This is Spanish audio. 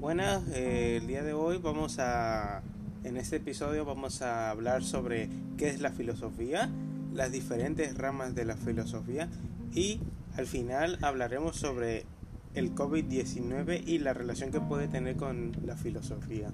buenas. Eh, el día de hoy vamos a, en este episodio vamos a hablar sobre qué es la filosofía, las diferentes ramas de la filosofía y al final hablaremos sobre el COVID-19 y la relación que puede tener con la filosofía.